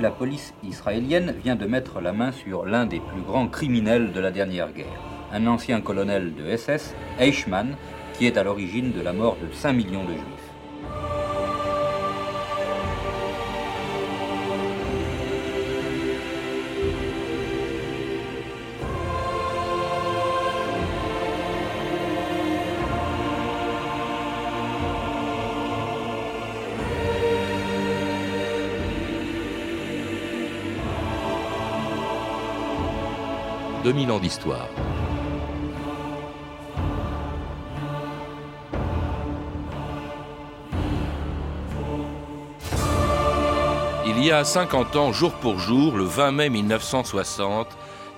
la police israélienne vient de mettre la main sur l'un des plus grands criminels de la dernière guerre, un ancien colonel de SS, Eichmann, qui est à l'origine de la mort de 5 millions de juifs. 2000 ans d'histoire. Il y a 50 ans, jour pour jour, le 20 mai 1960,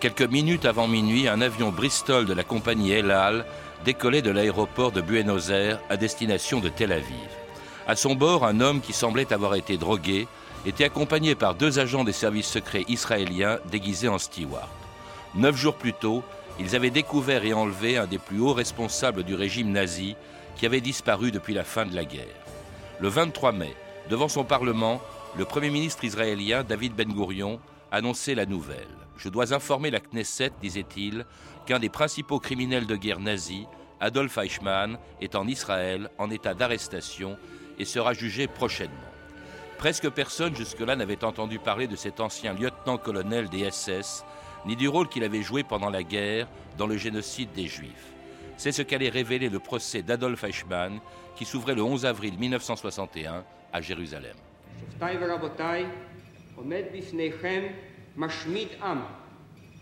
quelques minutes avant minuit, un avion Bristol de la compagnie El Al décollait de l'aéroport de Buenos Aires à destination de Tel Aviv. À son bord, un homme qui semblait avoir été drogué était accompagné par deux agents des services secrets israéliens déguisés en steward. Neuf jours plus tôt, ils avaient découvert et enlevé un des plus hauts responsables du régime nazi qui avait disparu depuis la fin de la guerre. Le 23 mai, devant son Parlement, le Premier ministre israélien David Ben Gurion annonçait la nouvelle. Je dois informer la Knesset, disait-il, qu'un des principaux criminels de guerre nazis, Adolf Eichmann, est en Israël en état d'arrestation et sera jugé prochainement. Presque personne jusque-là n'avait entendu parler de cet ancien lieutenant-colonel des SS ni du rôle qu'il avait joué pendant la guerre dans le génocide des Juifs. C'est ce qu'allait révéler le procès d'Adolf Eichmann qui s'ouvrait le 11 avril 1961 à Jérusalem.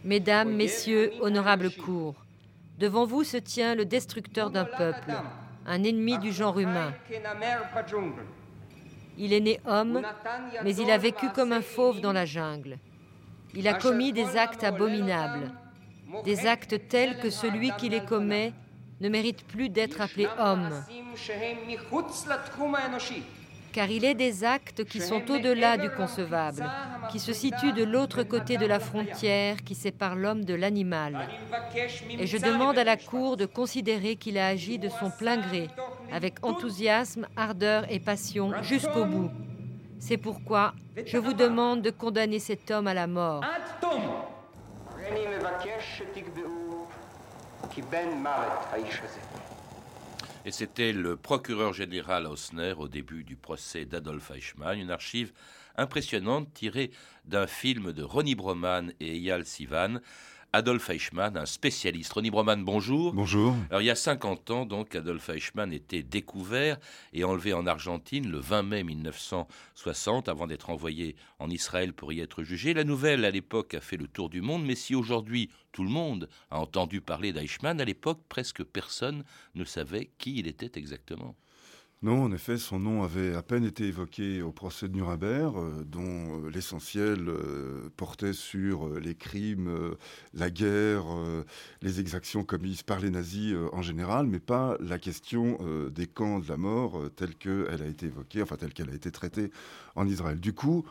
Mesdames, Messieurs, honorables cours, devant vous se tient le destructeur d'un peuple, un ennemi du genre humain. Il est né homme, mais il a vécu comme un fauve dans la jungle. Il a commis des actes abominables, des actes tels que celui qui les commet ne mérite plus d'être appelé homme, car il est des actes qui sont au-delà du concevable, qui se situent de l'autre côté de la frontière qui sépare l'homme de l'animal. Et je demande à la Cour de considérer qu'il a agi de son plein gré, avec enthousiasme, ardeur et passion jusqu'au bout. C'est pourquoi je vous demande de condamner cet homme à la mort. Et c'était le procureur général Hausner au début du procès d'Adolf Eichmann, une archive impressionnante tirée d'un film de Ronnie Broman et Eyal Sivan. Adolf Eichmann, un spécialiste. Ronnie Broman, bonjour. Bonjour. Alors, il y a 50 ans, donc, Adolf Eichmann était découvert et enlevé en Argentine le 20 mai 1960, avant d'être envoyé en Israël pour y être jugé. La nouvelle, à l'époque, a fait le tour du monde, mais si aujourd'hui tout le monde a entendu parler d'Eichmann, à l'époque, presque personne ne savait qui il était exactement. Non, en effet, son nom avait à peine été évoqué au procès de Nuremberg, euh, dont euh, l'essentiel euh, portait sur les crimes, la guerre, les exactions commises par les nazis en général, mais pas la question des camps de la mort telle qu'elle a été évoquée, enfin telle qu'elle a été traitée en Israël. Du coup,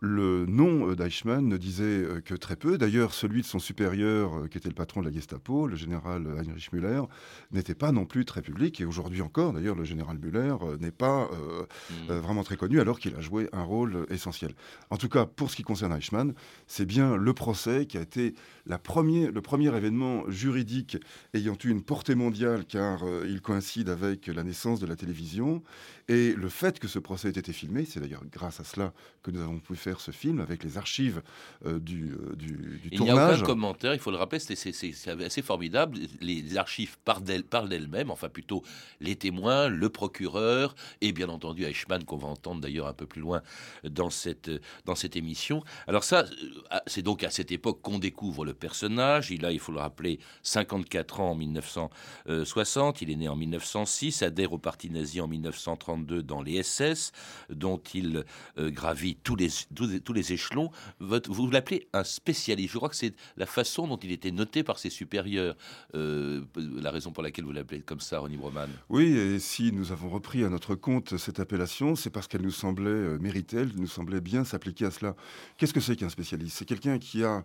le nom euh, d'Eichmann ne disait euh, que très peu. D'ailleurs, celui de son supérieur, euh, qui était le patron de la Gestapo, le général Heinrich Müller, n'était pas non plus très public. Et aujourd'hui encore, d'ailleurs, le général Müller n'est pas hmm. vraiment très connu, alors qu'il a joué un rôle essentiel. En tout cas, pour ce qui concerne Eichmann, c'est bien le procès qui a été la le premier événement juridique ayant eu une portée mondiale, car il coïncide avec la naissance de la télévision. Et le fait que ce procès ait été filmé, c'est d'ailleurs grâce à cela que nous avons pu faire ce film avec les archives euh, du, euh, du, il tournage. Il n'y a aucun commentaire, il faut le rappeler, c'est assez formidable. Les archives parlent d'elles-mêmes, enfin plutôt les témoins, le procureur et bien entendu Eichmann qu'on va entendre d'ailleurs un peu plus loin dans cette, dans cette émission. Alors ça, euh, c'est donc à cette époque qu'on découvre le personnage. Il a, il faut le rappeler, 54 ans en 1960. Il est né en 1906, adhère au parti nazi en 1930 dans les SS, dont il euh, gravit tous les, tous, les échelons. Vous l'appelez un spécialiste. Je crois que c'est la façon dont il était noté par ses supérieurs, euh, la raison pour laquelle vous l'appelez comme ça, Ronnie Broman. Oui, et si nous avons repris à notre compte cette appellation, c'est parce qu'elle nous semblait euh, méritée, elle nous semblait bien s'appliquer à cela. Qu'est-ce que c'est qu'un spécialiste? C'est quelqu'un qui a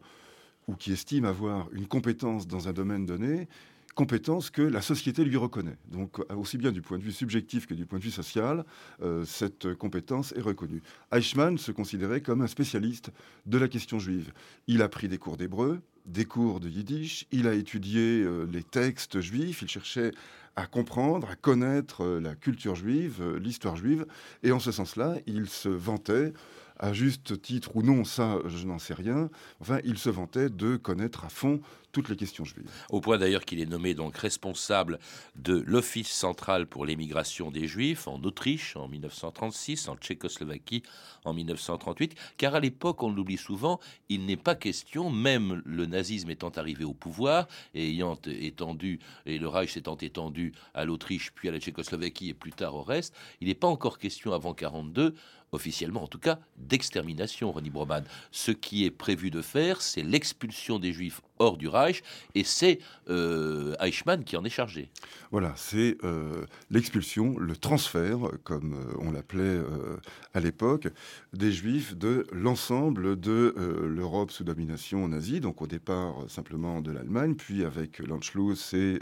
ou qui estime avoir une compétence dans un domaine donné compétence que la société lui reconnaît. Donc aussi bien du point de vue subjectif que du point de vue social, cette compétence est reconnue. Eichmann se considérait comme un spécialiste de la question juive. Il a pris des cours d'hébreu, des cours de yiddish, il a étudié les textes juifs, il cherchait à comprendre, à connaître la culture juive, l'histoire juive, et en ce sens-là, il se vantait à juste titre ou non, ça je n'en sais rien. Enfin, il se vantait de connaître à fond toutes les questions juives. Au point d'ailleurs qu'il est nommé donc responsable de l'Office central pour l'émigration des Juifs en Autriche en 1936, en Tchécoslovaquie en 1938, car à l'époque, on l'oublie souvent, il n'est pas question, même le nazisme étant arrivé au pouvoir et ayant étendu, et le Reich s'étant étendu à l'Autriche, puis à la Tchécoslovaquie et plus tard au reste, il n'est pas encore question avant 42 officiellement en tout cas, d'extermination, Ronnie Broman. Ce qui est prévu de faire, c'est l'expulsion des Juifs hors du Reich, et c'est euh, Eichmann qui en est chargé. Voilà, c'est euh, l'expulsion, le transfert, comme euh, on l'appelait à l'époque, des Juifs de l'ensemble de l'Europe sous domination nazie, donc au départ simplement de l'Allemagne, puis avec l'Anschluss et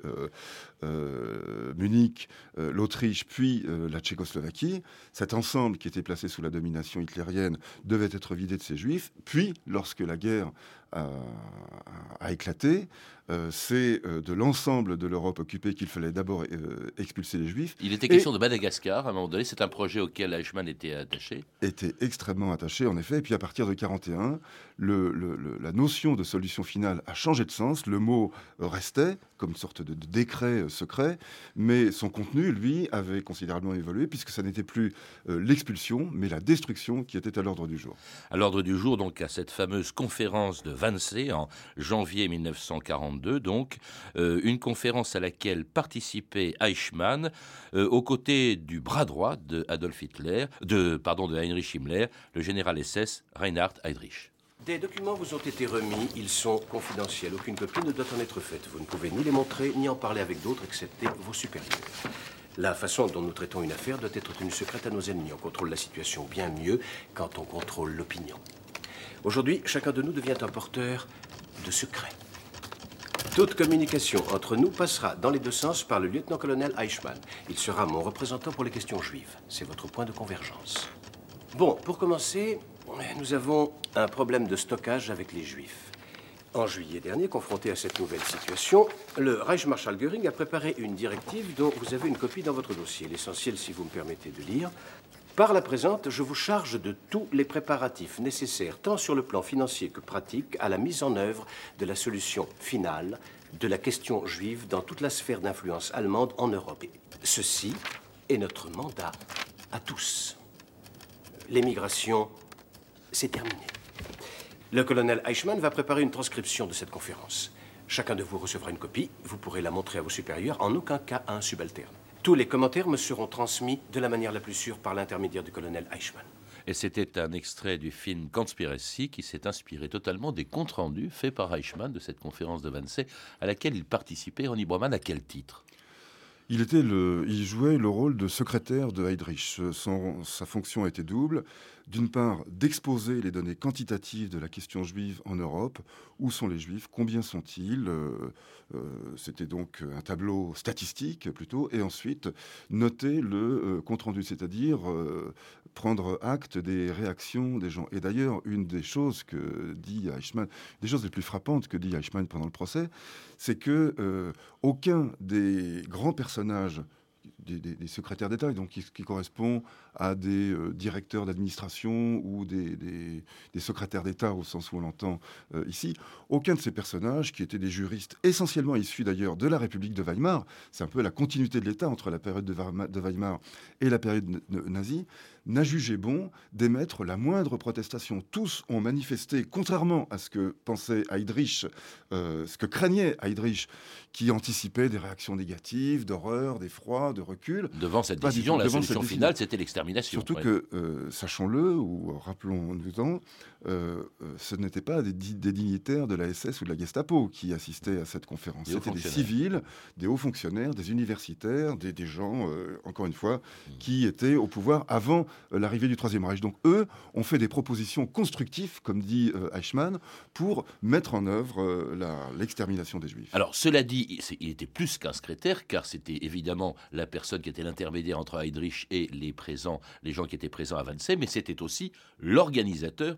Munich, l'Autriche, puis la Tchécoslovaquie. Cet ensemble qui était placé sous la domination hitlérienne devait être vidé de ses Juifs, puis lorsque la guerre a, éclaté. Euh, c'est euh, de l'ensemble de l'Europe occupée qu'il fallait d'abord euh, expulser les Juifs. Il était question de Madagascar à un moment donné. C'est un projet auquel Eichmann était attaché. Était extrêmement attaché, en effet. Et puis à partir de 41, la notion de solution finale a changé de sens. Le mot restait comme une sorte de, décret secret, mais son contenu, lui, avait considérablement évolué puisque ça n'était plus l'expulsion, mais la destruction qui était à l'ordre du jour. À l'ordre du jour, donc, à cette fameuse conférence de Wannsee en janvier 1942, donc, euh, une conférence à laquelle participait Eichmann euh, aux côtés du bras droit de Adolf Hitler, de, pardon, de Heinrich Himmler, le général SS Reinhard Heydrich. Des documents vous ont été remis, ils sont confidentiels. Aucune copie ne doit en être faite. Vous ne pouvez ni les montrer, ni en parler avec d'autres, excepté vos supérieurs. La façon dont nous traitons une affaire doit être tenue secrète à nos ennemis. On contrôle la situation bien mieux quand on contrôle l'opinion. Aujourd'hui, chacun de nous devient un porteur de secrets. Toute communication entre nous passera dans les deux sens par le lieutenant-colonel Eichmann. Il sera mon représentant pour les questions juives. C'est votre point de convergence. Bon, pour commencer, nous avons un problème de stockage avec les juifs. En juillet dernier, confronté à cette nouvelle situation, le Reichsmarschall Göring a préparé une directive dont vous avez une copie dans votre dossier. L'essentiel, si vous me permettez de lire, par la présente, je vous charge de tous les préparatifs nécessaires, tant sur le plan financier que pratique, à la mise en œuvre de la solution finale de la question juive dans toute la sphère d'influence allemande en Europe. Ceci est notre mandat à tous. L'émigration, c'est terminé. Le colonel Eichmann va préparer une transcription de cette conférence. Chacun de vous recevra une copie. Vous pourrez la montrer à vos supérieurs, en aucun cas à un subalterne. Tous les commentaires me seront transmis de la manière la plus sûre par l'intermédiaire du colonel Eichmann. Et c'était un extrait du film Conspiracy qui s'est inspiré totalement des comptes rendus faits par Eichmann de cette conférence de Wannsee à laquelle il participait. Ronnie Broman, à quel titre? Il, était le, il jouait le rôle de secrétaire de Heydrich. sa fonction était double d'une part, d'exposer les données quantitatives de la question juive en Europe. Où sont les juifs? Combien sont-ils? Euh, euh, C'était donc un tableau statistique plutôt. Et ensuite, noter le euh, compte-rendu, c'est-à-dire prendre acte des réactions des gens. Et d'ailleurs, une des choses que dit Eichmann, des choses les plus frappantes que dit Eichmann pendant le procès, c'est que aucun des grands personnages des, secrétaires d'État, donc qui, correspond à des euh, directeurs d'administration ou des, secrétaires d'État au sens où on l'entend euh, ici. Aucun de ces personnages, qui étaient des juristes essentiellement issus d'ailleurs de la République de Weimar, c'est un peu la continuité de l'État entre la période de Weimar et la période nazie, n'a jugé bon d'émettre la moindre protestation. Tous ont manifesté, contrairement à ce que pensait Heydrich, euh, ce que craignait Heydrich, qui anticipait des réactions négatives, d'horreur, d'effroi, de recul. Devant cette décision, la solution finale, c'était l'extermination. Surtout que, sachons-le, ou rappelons-nous-en, ce n'étaient pas des, dignitaires de la SS ou de la Gestapo qui assistaient à cette conférence. C'était des civils, des hauts fonctionnaires, des universitaires, des, gens, encore une fois, mmh. qui étaient au pouvoir avant l'arrivée du Troisième Reich. Donc eux ont fait des propositions constructives, comme dit Eichmann, pour mettre en œuvre l'extermination des Juifs. Alors cela dit, il était plus qu'un secrétaire, car c'était évidemment la personne qui était l'intermédiaire entre Heydrich et les présents, les gens qui étaient présents à Wannsee, mais c'était aussi l'organisateur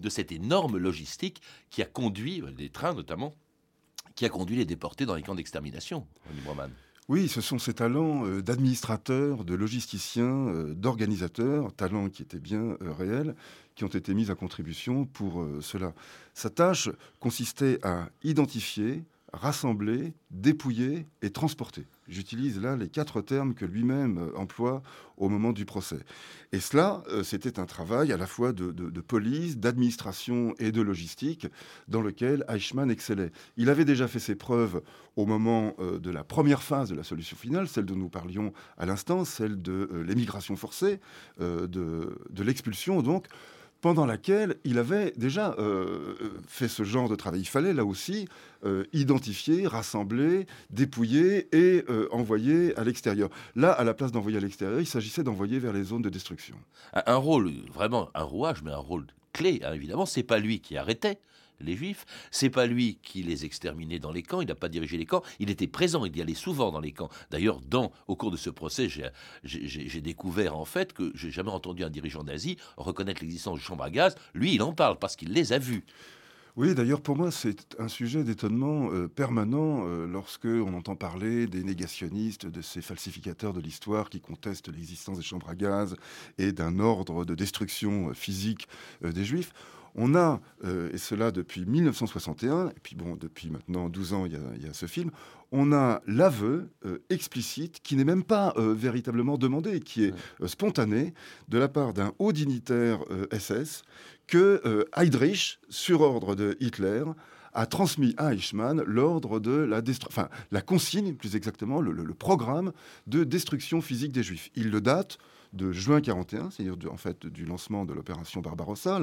de cette énorme logistique qui a conduit, euh, des trains notamment, qui a conduit les déportés dans les camps d'extermination, Oui, ce sont ces talents euh, d'administrateurs, de logisticiens, euh, d'organisateurs, talents qui étaient bien réels, qui ont été mis à contribution pour cela. Sa tâche consistait à identifier, rassembler, dépouiller et transporter. J'utilise là les quatre termes que lui-même euh, emploie au moment du procès. Et cela, euh, c'était un travail à la fois de, police, d'administration et de logistique dans lequel Eichmann excellait. Il avait déjà fait ses preuves au moment euh, de la première phase de la solution finale, celle dont nous parlions à l'instant, celle de l'émigration forcée, de, de l'expulsion donc pendant laquelle il avait déjà euh, fait ce genre de travail. Il fallait là aussi euh, identifier, rassembler, dépouiller et euh, envoyer à l'extérieur. Là, à la place d'envoyer à l'extérieur, il s'agissait d'envoyer vers les zones de destruction. Un, rôle, vraiment un rouage, mais un rôle clé, hein, évidemment, c'est pas lui qui arrêtait les Juifs. C'est pas lui qui les exterminait dans les camps. Il n'a pas dirigé les camps. Il était présent. Il y allait souvent dans les camps. D'ailleurs, dans au cours de ce procès, j'ai découvert en fait que j'ai jamais entendu un dirigeant nazi reconnaître l'existence de chambres à gaz. Lui, il en parle parce qu'il les a vus. Oui, d'ailleurs, pour moi, c'est un sujet d'étonnement euh, permanent euh, lorsque on entend parler des négationnistes, de ces falsificateurs de l'histoire qui contestent l'existence des chambres à gaz et d'un ordre de destruction euh, physique des Juifs. On a, euh, et cela depuis 1961, et puis bon, depuis maintenant 12 ans, il y a, ce film, on a l'aveu euh, explicite, qui n'est même pas euh, véritablement demandé, qui est spontané, de la part d'un haut dignitaire SS, que Heydrich, sur ordre de Hitler, a transmis à Eichmann l'ordre de la enfin, la consigne, plus exactement, le, le, programme de destruction physique des Juifs. Il le date de juin 41, c'est-à-dire en fait du lancement de l'opération Barbarossa,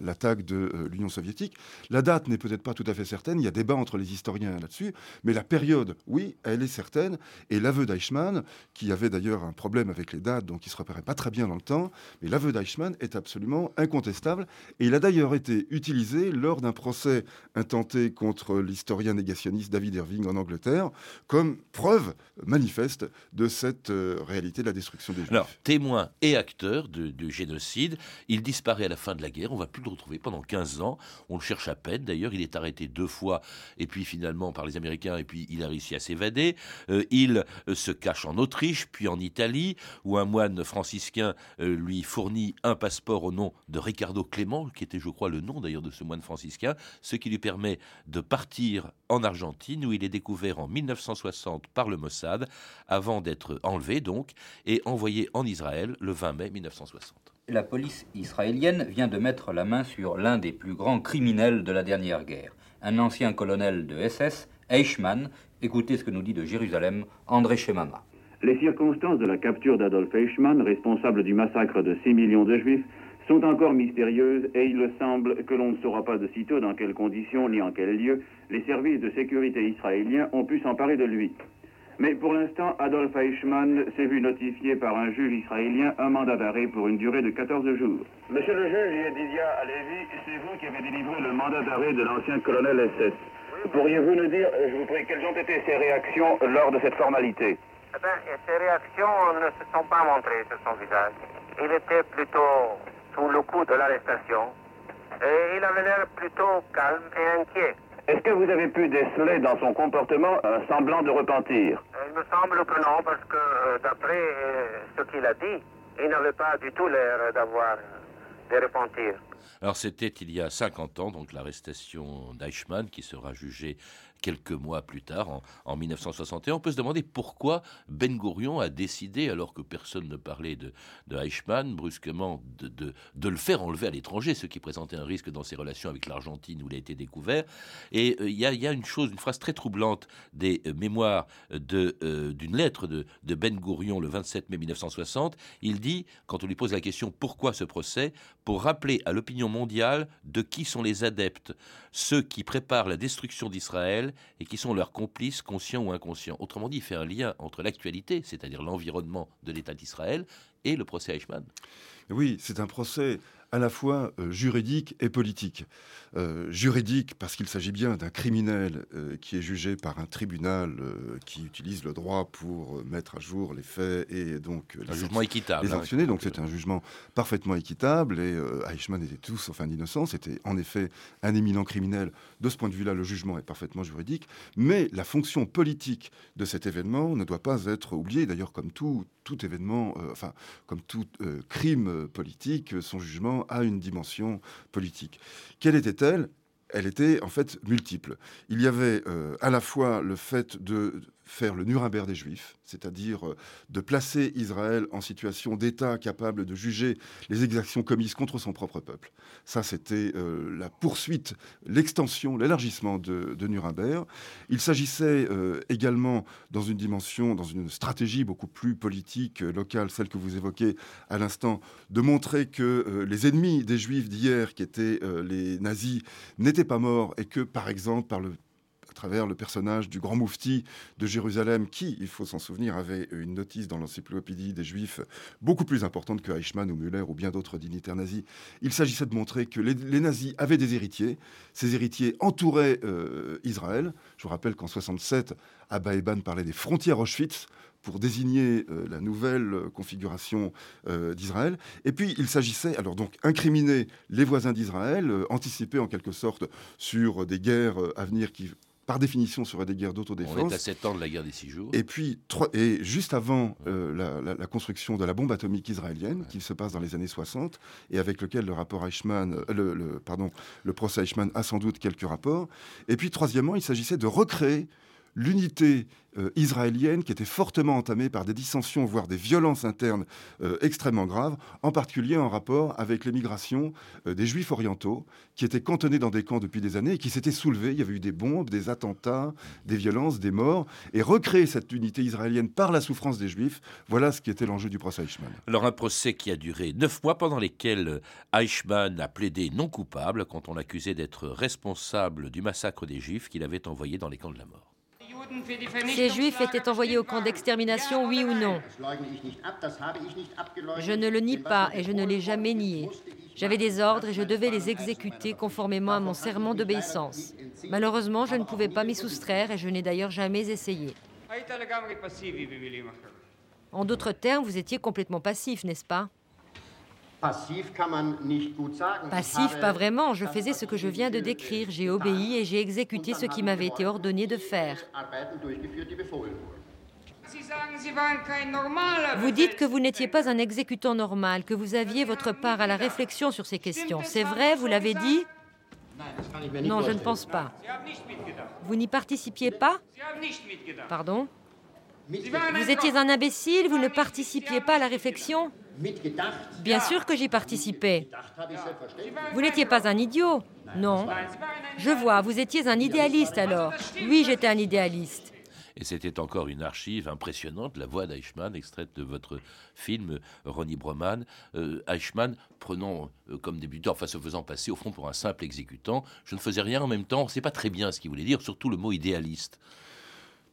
l'attaque de euh, l'Union soviétique. La date n'est peut-être pas tout à fait certaine, il y a débat entre les historiens là-dessus, mais la période, oui, elle est certaine. Et l'aveu d'Eichmann, qui avait d'ailleurs un problème avec les dates, donc il ne se repérait pas très bien dans le temps, mais l'aveu d'Eichmann est absolument incontestable. Et il a d'ailleurs été utilisé lors d'un procès intenté contre l'historien négationniste David Irving en Angleterre, comme preuve manifeste de cette euh, réalité de la destruction des Juifs témoin et acteur du génocide, il disparaît à la fin de la guerre. On va plus le retrouver pendant 15 ans. On le cherche à peine. D'ailleurs, il est arrêté deux fois, et puis finalement par les Américains, et puis il a réussi à s'évader. Euh, il euh, se cache en Autriche, puis en Italie, où un moine franciscain euh, lui fournit un passeport au nom de Ricardo Clément, qui était, je crois, le nom d'ailleurs de ce moine franciscain, ce qui lui permet de partir en Argentine, où il est découvert en 1960 par le Mossad, avant d'être enlevé donc, et envoyé en Israël le 20 mai 1960. La police israélienne vient de mettre la main sur l'un des plus grands criminels de la dernière guerre, un ancien colonel de SS, Eichmann. Écoutez ce que nous dit de Jérusalem André Shemama. Les circonstances de la capture d'Adolf Eichmann, responsable du massacre de 6 millions de juifs, sont encore mystérieuses et il semble que l'on ne saura pas de sitôt dans quelles conditions ni en quel lieu les services de sécurité israéliens ont pu s'emparer de lui. Mais pour l'instant, Adolf Eichmann s'est vu notifier par un juge israélien un mandat d'arrêt pour une durée de 14 jours. Monsieur le juge Yedidia Alevi, c'est vous qui avez délivré le mandat d'arrêt de l'ancien colonel SS. Pourriez-vous nous dire, je vous prie, quelles ont été ses réactions lors de cette formalité? Eh bien, Ses réactions ne se sont pas montrées sur son visage. Il était plutôt sous le coup de l'arrestation et il avait l'air plutôt calme et inquiet. Est-ce que vous avez pu déceler dans son comportement un semblant de repentir Il me semble que non, parce que euh, d'après euh, ce qu'il a dit, il n'avait pas du tout l'air d'avoir de repentir. Alors c'était il y a 50 ans, donc l'arrestation d'Eichmann, qui sera jugé quelques mois plus tard, en, 1961. On peut se demander pourquoi Ben Gurion a décidé, alors que personne ne parlait de, de Eichmann, brusquement de, le faire enlever à l'étranger, ce qui présentait un risque dans ses relations avec l'Argentine où il a été découvert. Et il y, a une chose, une phrase très troublante des mémoires d'une lettre de, de Ben Gurion le 27 mai 1960. Il dit, quand on lui pose la question pourquoi ce procès, pour rappeler à l'opinion mondiale de qui sont les adeptes, ceux qui préparent la destruction d'Israël et qui sont leurs complices, conscients ou inconscients. Autrement dit, il fait un lien entre l'actualité, c'est-à-dire l'environnement de l'État d'Israël, et le procès Eichmann. Oui, c'est un procès à la fois euh, juridique et politique. Euh, juridique parce qu'il s'agit bien d'un criminel euh, qui est jugé par un tribunal qui utilise le droit pour mettre à jour les faits et donc un jugement équitable, les hein, sanctionner. donc c'est un jugement parfaitement équitable et Eichmann était tout sauf un innocent. C'était en effet un éminent criminel. De ce point de vue-là, le jugement est parfaitement juridique, mais la fonction politique de cet événement ne doit pas être oubliée. D'ailleurs, comme tout tout événement, enfin comme tout crime politique, son jugement a une dimension politique. Quelle était-elle? Elle était en fait multiple. Il y avait euh, à la fois le fait de faire le Nuremberg des Juifs, c'est-à-dire euh, de placer Israël en situation d'État capable de juger les exactions commises contre son propre peuple. Ça, c'était euh, la poursuite, l'extension, l'élargissement de, Nuremberg. Il s'agissait euh, également, dans une dimension, dans une stratégie beaucoup plus politique, locale, celle que vous évoquez à l'instant, de montrer que les ennemis des Juifs d'hier, qui étaient les nazis, n'étaient pas morts et que, par exemple, par le travers le personnage du grand moufti de Jérusalem, qui, il faut s'en souvenir, avait une notice dans l'encyclopédie des Juifs beaucoup plus importante que Eichmann ou Müller ou bien d'autres dignitaires nazis. Il s'agissait de montrer que les, nazis avaient des héritiers. Ces héritiers entouraient euh, Israël. Je vous rappelle qu'en 67, Abba Eban parlait des frontières Auschwitz pour désigner euh, la nouvelle configuration euh, d'Israël. Et puis il s'agissait alors donc incriminer les voisins d'Israël, anticiper en quelque sorte sur des guerres à venir qui par définition, serait des guerres d'autodéfense. On est à 7 ans de la guerre des six jours. Et puis, et juste avant euh, la, construction de la bombe atomique israélienne, qui se passe dans les années 60, et avec lequel le rapport Eichmann, euh, le, pardon, le procès Eichmann a sans doute quelques rapports. Et puis, troisièmement, il s'agissait de recréer l'unité euh, israélienne qui était fortement entamée par des dissensions, voire des violences internes euh, extrêmement graves, en particulier en rapport avec l'émigration euh, des juifs orientaux qui étaient cantonnés dans des camps depuis des années et qui s'étaient soulevés. Il y avait eu des bombes, des attentats, des violences, des morts. Et recréer cette unité israélienne par la souffrance des juifs, voilà ce qui était l'enjeu du procès Eichmann. Alors un procès qui a duré neuf mois pendant lesquels Eichmann a plaidé non coupable quand on l'accusait d'être responsable du massacre des juifs qu'il avait envoyés dans les camps de la mort. Ces juifs étaient envoyés au camp d'extermination, oui ou non? Je ne le nie pas et je ne l'ai jamais nié. J'avais des ordres et je devais les exécuter conformément à mon serment d'obéissance. Malheureusement, je ne pouvais pas m'y soustraire et je n'ai d'ailleurs jamais essayé. En d'autres termes, vous étiez complètement passif, n'est-ce pas? Passif, pas vraiment. Je faisais ce que je viens de décrire. J'ai obéi et j'ai exécuté ce qui m'avait été ordonné de faire. Vous dites que vous n'étiez pas un exécutant normal, que vous aviez votre part à la réflexion sur ces questions. C'est vrai, vous l'avez dit Non, je ne pense pas. Vous n'y participiez pas? Pardon? Vous étiez un imbécile, vous ne participiez pas à la réflexion? Bien sûr que j'y participais. Vous n'étiez pas un idiot Non. Je vois, vous étiez un idéaliste alors. Oui, j'étais un idéaliste. Et c'était encore une archive impressionnante, la voix d'Eichmann, extraite de votre film Ronnie Broman. Euh, Eichmann, prenant euh, comme débutant, enfin se faisant passer au fond pour un simple exécutant, je ne faisais rien en même temps, on ne sait pas très bien ce qu'il voulait dire, surtout le mot idéaliste.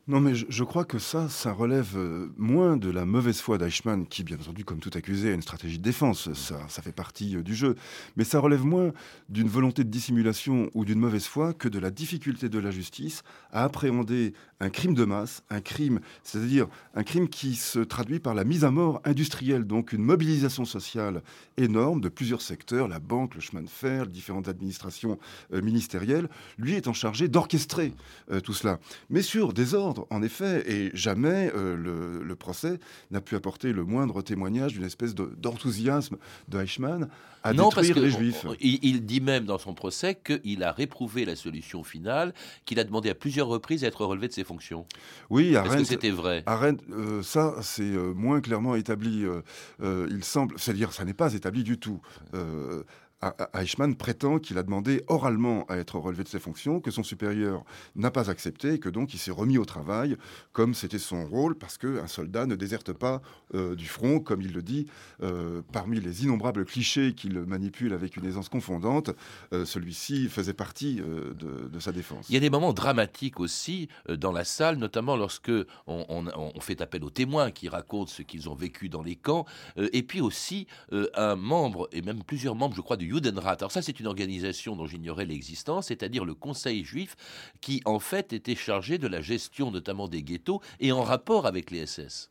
Non, mais je, crois que ça, ça relève euh, moins de la mauvaise foi d'Eichmann, qui, bien entendu, comme tout accusé, a une stratégie de défense. Ça, ça fait partie euh, du jeu. Mais ça relève moins d'une volonté de dissimulation ou d'une mauvaise foi que de la difficulté de la justice à appréhender un crime de masse, un crime, c'est-à-dire un crime qui se traduit par la mise à mort industrielle, donc une mobilisation sociale énorme de plusieurs secteurs, la banque, le chemin de fer, différentes administrations euh, ministérielles, lui étant chargé d'orchestrer euh, tout cela. Mais sur des ordres, en effet, et jamais euh, le, procès n'a pu apporter le moindre témoignage d'une espèce d'enthousiasme de, Eichmann à non, détruire parce que les Juifs. il, il, dit même dans son procès qu'il a réprouvé la solution finale, qu'il a demandé à plusieurs reprises d'être relevé de ses fonctions. Oui, Est-ce que c'était vrai? Euh, ça, c'est euh, moins clairement établi. Euh, il semble, c'est-à-dire, ça n'est pas établi du tout. Eichmann prétend qu'il a demandé oralement à être relevé de ses fonctions, que son supérieur n'a pas accepté que donc il s'est remis au travail comme c'était son rôle parce qu'un soldat ne déserte pas euh, du front, comme il le dit. Euh, parmi les innombrables clichés qu'il manipule avec une aisance confondante, euh, celui-ci faisait partie de, sa défense. Il y a des moments dramatiques aussi dans la salle, notamment lorsque on, fait appel aux témoins qui racontent ce qu'ils ont vécu dans les camps, et puis aussi un membre, et même plusieurs membres, je crois, du Judenrat. Alors ça, c'est une organisation dont j'ignorais l'existence, c'est-à-dire le Conseil juif qui, en fait, était chargé de la gestion notamment des ghettos et en rapport avec les SS.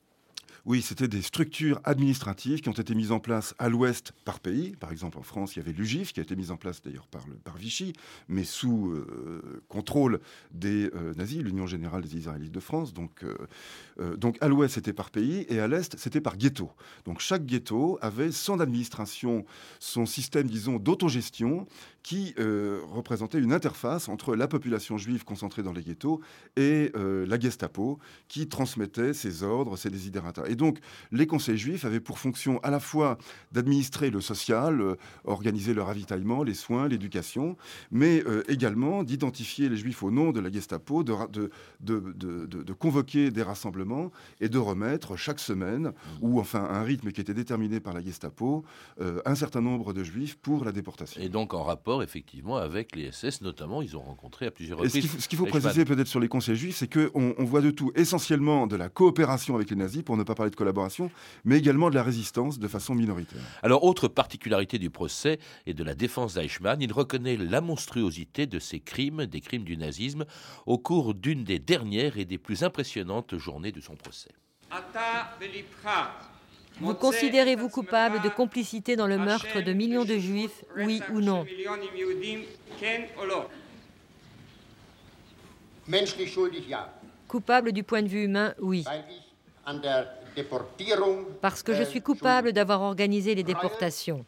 Oui, c'était des structures administratives qui ont été mises en place à l'ouest par pays. Par exemple, en France, il y avait l'UGIF qui a été mise en place d'ailleurs par, Vichy, mais sous euh, contrôle des euh, nazis, l'Union générale des Israélites de France. Donc, euh, donc à l'ouest, c'était par pays et à l'est, c'était par ghetto. Donc chaque ghetto avait son administration, son système, disons, d'autogestion qui représentait une interface entre la population juive concentrée dans les ghettos et la Gestapo qui transmettait ses ordres, ses désidératas donc, les conseils juifs avaient pour fonction à la fois d'administrer le social, euh, organiser le ravitaillement, les soins, l'éducation, mais euh, également d'identifier les juifs au nom de la Gestapo, de, de, convoquer des rassemblements et de remettre chaque semaine, ou enfin un rythme qui était déterminé par la Gestapo, euh, un certain nombre de juifs pour la déportation. Et donc en rapport effectivement avec les SS, notamment, ils ont rencontré à plusieurs reprises. ce qu'il faut, préciser peut-être sur les conseils juifs, c'est qu'on on voit de tout, essentiellement de la coopération avec les nazis, pour ne pas parler de collaboration, mais également de la résistance de façon minoritaire. Alors, autre particularité du procès et de la défense d'Eichmann, il reconnaît la monstruosité de ces crimes, des crimes du nazisme, au cours d'une des dernières et des plus impressionnantes journées de son procès. Vous considérez-vous coupable de complicité dans le meurtre de millions de juifs, oui ou non Coupable du point de vue humain, oui parce que je suis coupable d'avoir organisé les déportations.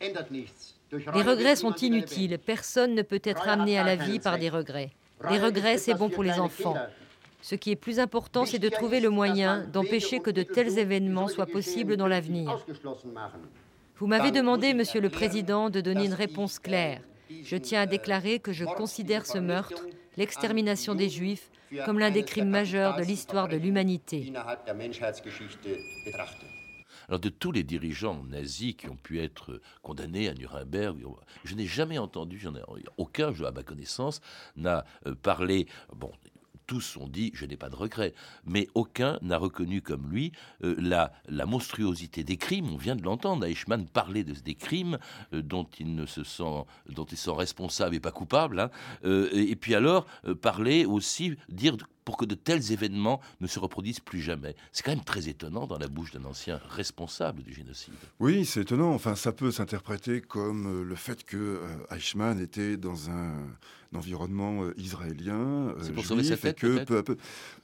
Les regrets sont inutiles. Personne ne peut être amené à la vie par des regrets. Les regrets, c'est bon pour les enfants. Ce qui est plus important, c'est de trouver le moyen d'empêcher que de tels événements soient possibles dans l'avenir. Vous m'avez demandé, Monsieur le Président, de donner une réponse claire. Je tiens à déclarer que je considère ce meurtre, l'extermination des Juifs, comme l'un des crimes majeurs de l'histoire de l'humanité. Alors de tous les dirigeants nazis qui ont pu être condamnés à Nuremberg, je n'ai jamais entendu, j'en ai, aucun, à ma connaissance, n'a euh, parlé, bon, tous ont dit je n'ai pas de regrets, mais aucun n'a reconnu comme lui euh, la, monstruosité des crimes. On vient de l'entendre, Eichmann parlait de, des crimes euh, dont il ne se sent, dont ils sont responsables et pas coupables. Hein. Euh, et, puis alors parler aussi, dire pour que de tels événements ne se reproduisent plus jamais. C'est quand même très étonnant dans la bouche d'un ancien responsable du génocide. Oui, c'est étonnant. Enfin, ça peut s'interpréter comme le fait que Eichmann était dans un d'environnement euh, israélien. Euh, C'est pour sauver sa tête,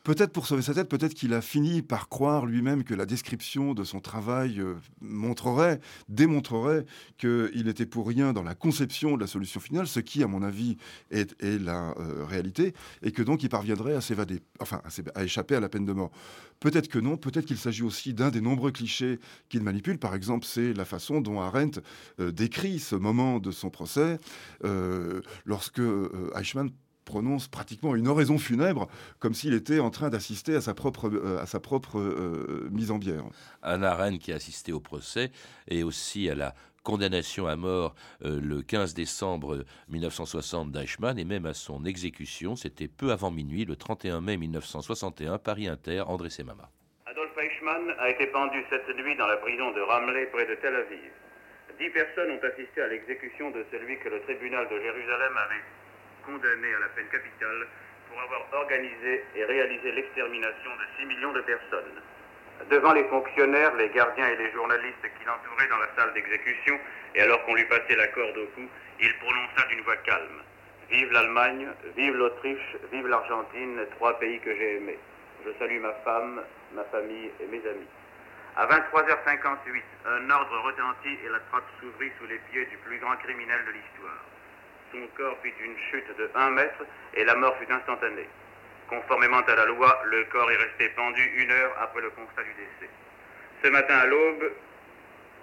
peut-être pour sauver sa tête, peut-être qu'il a fini par croire lui-même que la description de son travail euh, montrerait, démontrerait qu'il était pour rien dans la conception de la solution finale, ce qui, à mon avis, est, la réalité, et que donc il parviendrait à s'évader, enfin à, échapper à la peine de mort. Peut-être que non, peut-être qu'il s'agit aussi d'un des nombreux clichés qu'il manipule. Par exemple, c'est la façon dont Arendt décrit ce moment de son procès, lorsque euh, Eichmann prononce pratiquement une oraison funèbre, comme s'il était en train d'assister à sa propre, euh, à euh, mise en bière. Anna Arendt qui a assisté au procès et aussi à la condamnation à mort le 15 décembre 1960 d'Eichmann et même à son exécution, c'était peu avant minuit, le 31 mai 1961, Paris Inter, André Semama. Adolf Eichmann a été pendu cette nuit dans la prison de Ramleh près de Tel Aviv. Dix personnes ont assisté à l'exécution de celui que le tribunal de Jérusalem avait condamné à la peine capitale pour avoir organisé et réalisé l'extermination de 6 millions de personnes. Devant les fonctionnaires, les gardiens et les journalistes qui l'entouraient dans la salle d'exécution, et alors qu'on lui passait la corde au cou, il prononça d'une voix calme Vive l'Allemagne, vive l'Autriche, vive l'Argentine, trois pays que j'ai aimés. Je salue ma femme, ma famille et mes amis. À 23h58, un ordre retentit et la trappe s'ouvrit sous les pieds du plus grand criminel de l'histoire. Son corps fit une chute de 1 mètre et la mort fut instantanée. Conformément à la loi, le corps est resté pendu une heure après le constat du décès. Ce matin à l'aube,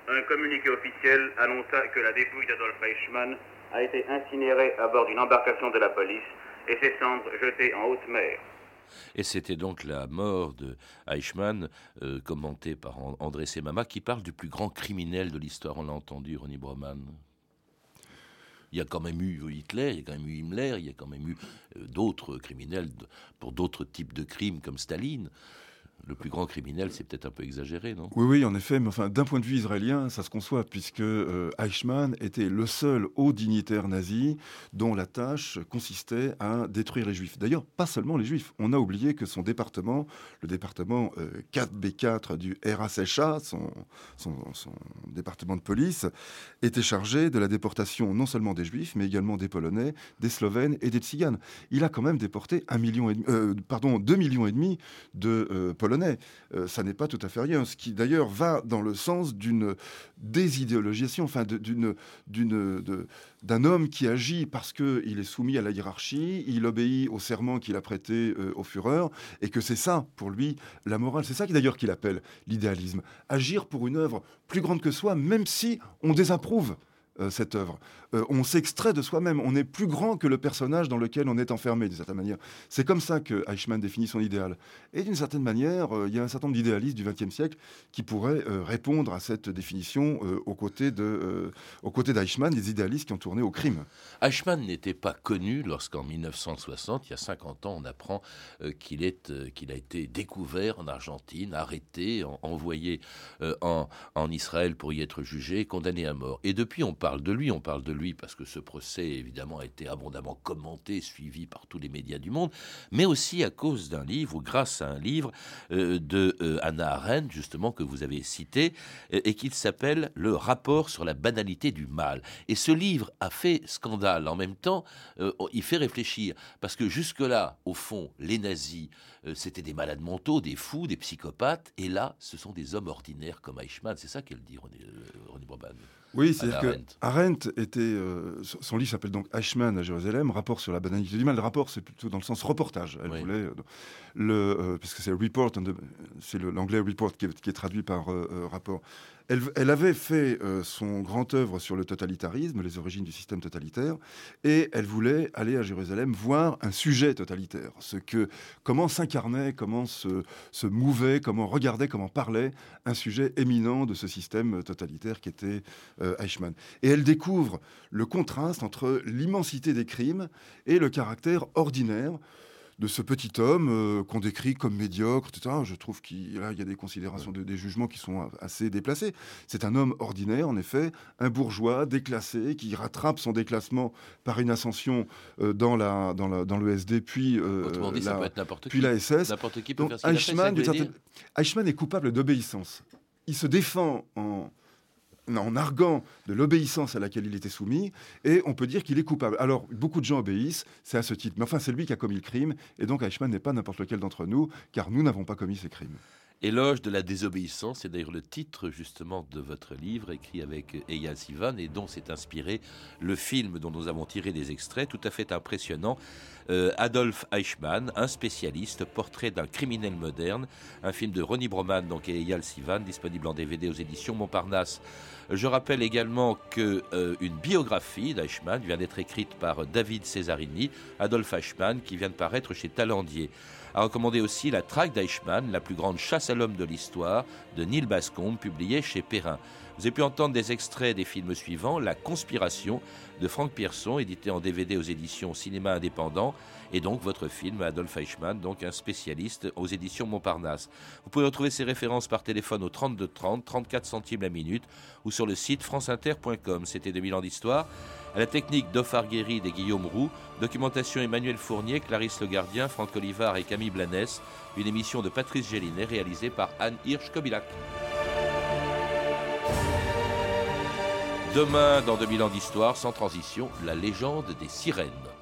un communiqué officiel annonça que la dépouille d'Adolf Eichmann a été incinérée à bord d'une embarcation de la police et ses cendres jetées en haute mer. Et c'était donc la mort de Eichmann, euh, commentée par André Semama, qui parle du plus grand criminel de l'histoire. On l'a entendu, Ronnie Broman. Il y a quand même eu Hitler, il y a quand même eu Himmler, il y a quand même eu euh, d'autres criminels pour d'autres types de crimes comme Staline le plus grand criminel, c'est peut-être un peu exagéré, non? Oui, oui, en effet, mais enfin, d'un point de vue israélien, ça se conçoit, puisque euh, Eichmann était le seul haut dignitaire nazi dont la tâche consistait à détruire les juifs. D'ailleurs, pas seulement les juifs. On a oublié que son département, le département 4B4 euh, du son, son, département de police, était chargé de la déportation non seulement des juifs, mais également des Polonais, des Slovènes et des Tziganes. Il a quand même déporté un million et, euh, pardon, 2 millions et demi de Polonais euh, ça n'est pas tout à fait rien. Ce qui d'ailleurs va dans le sens d'une désidéologisation, enfin d'un homme qui agit parce qu'il est soumis à la hiérarchie, il obéit au serment qu'il a prêté euh, au Führer, et que c'est ça, pour lui, la morale. C'est ça d'ailleurs qu'il appelle l'idéalisme. Agir pour une œuvre plus grande que soi, même si on désapprouve euh, cette œuvre. Euh, on s'extrait de soi-même, on est plus grand que le personnage dans lequel on est enfermé, d'une certaine manière. C'est comme ça que Eichmann définit son idéal. Et d'une certaine manière, euh, il y a un certain nombre d'idéalistes du XXe siècle qui pourraient répondre à cette définition aux côtés d'Eichmann, des idéalistes qui ont tourné au crime. Eichmann n'était pas connu lorsqu'en 1960, il y a 50 ans, on apprend qu'il qu'il a été découvert en Argentine, arrêté, envoyé en, en Israël pour y être jugé, condamné à mort. Et depuis, on parle de lui, on parle de lui parce que ce procès, évidemment, a été abondamment commenté, suivi par tous les médias du monde, mais aussi à cause d'un livre, ou grâce à un livre euh, de euh, Anna Arendt, justement, que vous avez cité, euh, et qui s'appelle Le rapport sur la banalité du mal. Et ce livre a fait scandale. En même temps, il fait réfléchir, parce que jusque-là, au fond, les nazis, c'était des malades mentaux, des fous, des psychopathes, et là, ce sont des hommes ordinaires comme Eichmann. C'est ça qu'elle dit, René, René oui, c'est-à-dire que Arendt était. Euh, son livre s'appelle donc Eichmann à Jérusalem, rapport sur la banalité du mal. Le rapport, c'est plutôt dans le sens reportage. Elle voulait. Euh, le, euh, puisque c'est report, c'est l'anglais report qui est, traduit par rapport. Elle, avait fait euh, son grand œuvre sur le totalitarisme, les origines du système totalitaire, et elle voulait aller à Jérusalem voir un sujet totalitaire, ce que, comment s'incarnait, comment se, mouvait, comment regardait, comment parlait un sujet éminent de ce système totalitaire qui était euh, Eichmann. Et elle découvre le contraste entre l'immensité des crimes et le caractère ordinaire de ce petit homme euh, qu'on décrit comme médiocre, etc. Je trouve qu'il y a des considérations, des jugements qui sont assez déplacés. C'est un homme ordinaire, en effet, un bourgeois déclassé qui rattrape son déclassement par une ascension euh, dans, la, dans, la, dans le SD, puis, euh, la, puis la SS. N'importe qui peut faire ce Eichmann est coupable d'obéissance. Il se défend en en arguant de l'obéissance à laquelle il était soumis, et on peut dire qu'il est coupable. Alors, beaucoup de gens obéissent, c'est à ce titre. Mais enfin, c'est lui qui a commis le crime, et donc Eichmann n'est pas n'importe lequel d'entre nous, car nous n'avons pas commis ces crimes. Éloge de la désobéissance, c'est d'ailleurs le titre justement de votre livre écrit avec Eyal Sivan et dont s'est inspiré le film dont nous avons tiré des extraits tout à fait impressionnant. Euh, Adolf Eichmann, un spécialiste, portrait d'un criminel moderne, un film de Ronnie Broman donc et Eyal Sivan, disponible en DVD aux éditions Montparnasse. Je rappelle également qu'une euh, biographie d'Eichmann vient d'être écrite par David Cesarini, Adolf Eichmann, qui vient de paraître chez Talendier a recommandé aussi la traque d'Eichmann, la plus grande chasse à l'homme de l'histoire, de Neil Bascombe, publiée chez Perrin. Vous avez pu entendre des extraits des films suivants La Conspiration de Franck Pierson, édité en DVD aux éditions Cinéma Indépendant, et donc votre film Adolf Eichmann, donc un spécialiste aux éditions Montparnasse. Vous pouvez retrouver ces références par téléphone au 32 30, 34 centimes la minute ou sur le site franceinter.com. C'était 2000 ans d'histoire. À la technique d'Offar Guéry et Guillaume Roux, documentation Emmanuel Fournier, Clarisse Le Gardien, Franck Olivard et Camille Blanès, une émission de Patrice Gélinet réalisée par Anne Hirsch-Kobilac. Demain, dans 2000 ans d'histoire, sans transition, la légende des sirènes.